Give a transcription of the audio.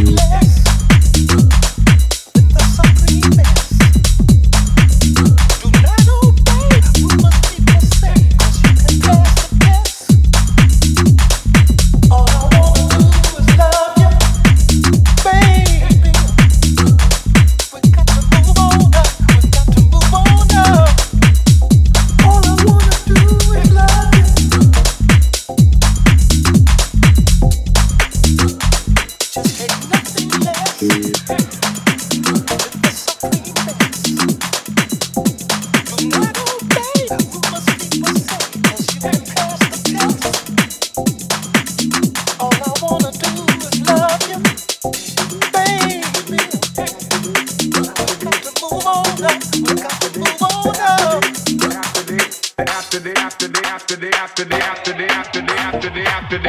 you.